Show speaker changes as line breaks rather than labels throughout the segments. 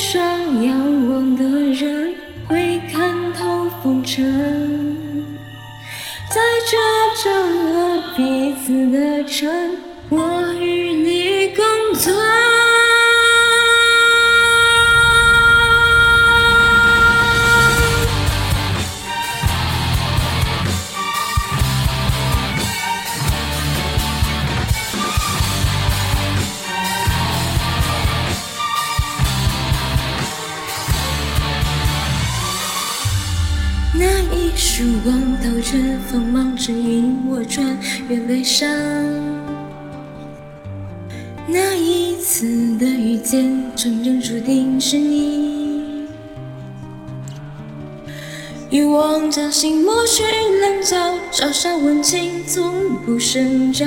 上仰望的人会看透风尘，在这张了彼此的城，那一束光透着锋芒，指引我穿越悲伤。那一次的遇见，真正注定是你。欲望将心磨去棱角，朝霞温情从不生长。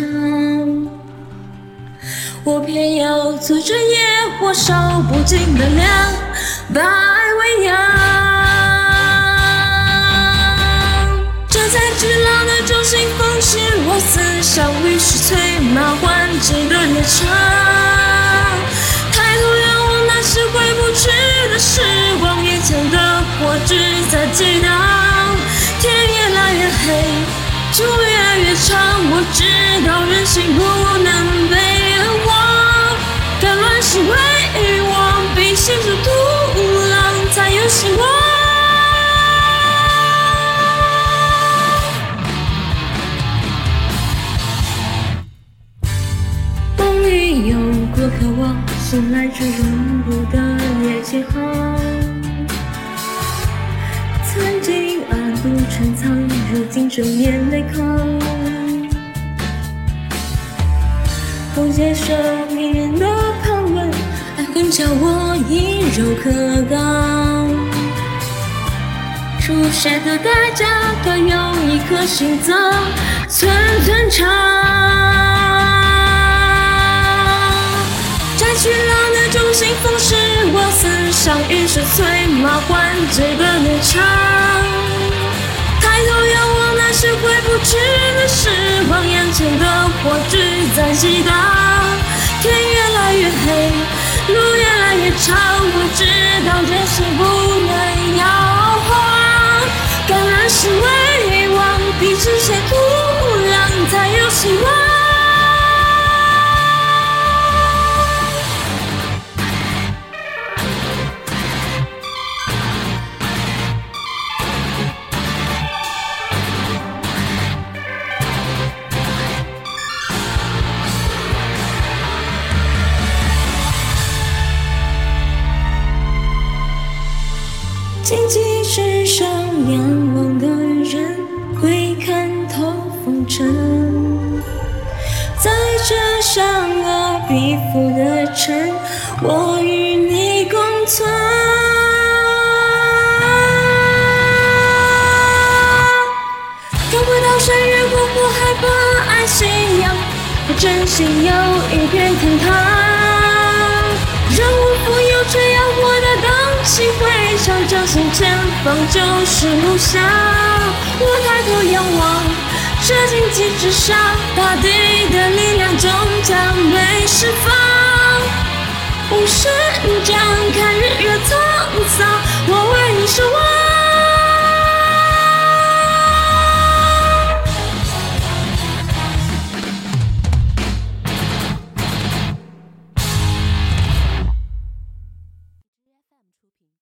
我偏要做这野火烧不尽的凉，把爱喂养。疾的列车，抬头仰望那些回不去的时光，眼前的火只在激荡。天越来越黑，路越越长，我知道人心不能被遗忘，敢乱世为王，比心着土狼才有希望。渴望醒来却容不得夜气候。曾经暗度陈仓，如今正面对口。不接受别人的盘问，爱恨叫我以柔克刚。出谁的代价，都有一颗心脏，寸寸长。是催马换这个猎场。抬头仰望那些回不去的时光，眼前的火炬在激荡。天越来越黑，路越来越长，我知道这是不能要荆棘之上仰望的人会看透风尘，在这善恶必负的城，我与你共存。看不到山岳过火海，把爱信仰，我真心有一片天堂，回。相信前方就是路向，我抬头仰望，这荆棘之上，大地的力量终将被释放。无声张看日月。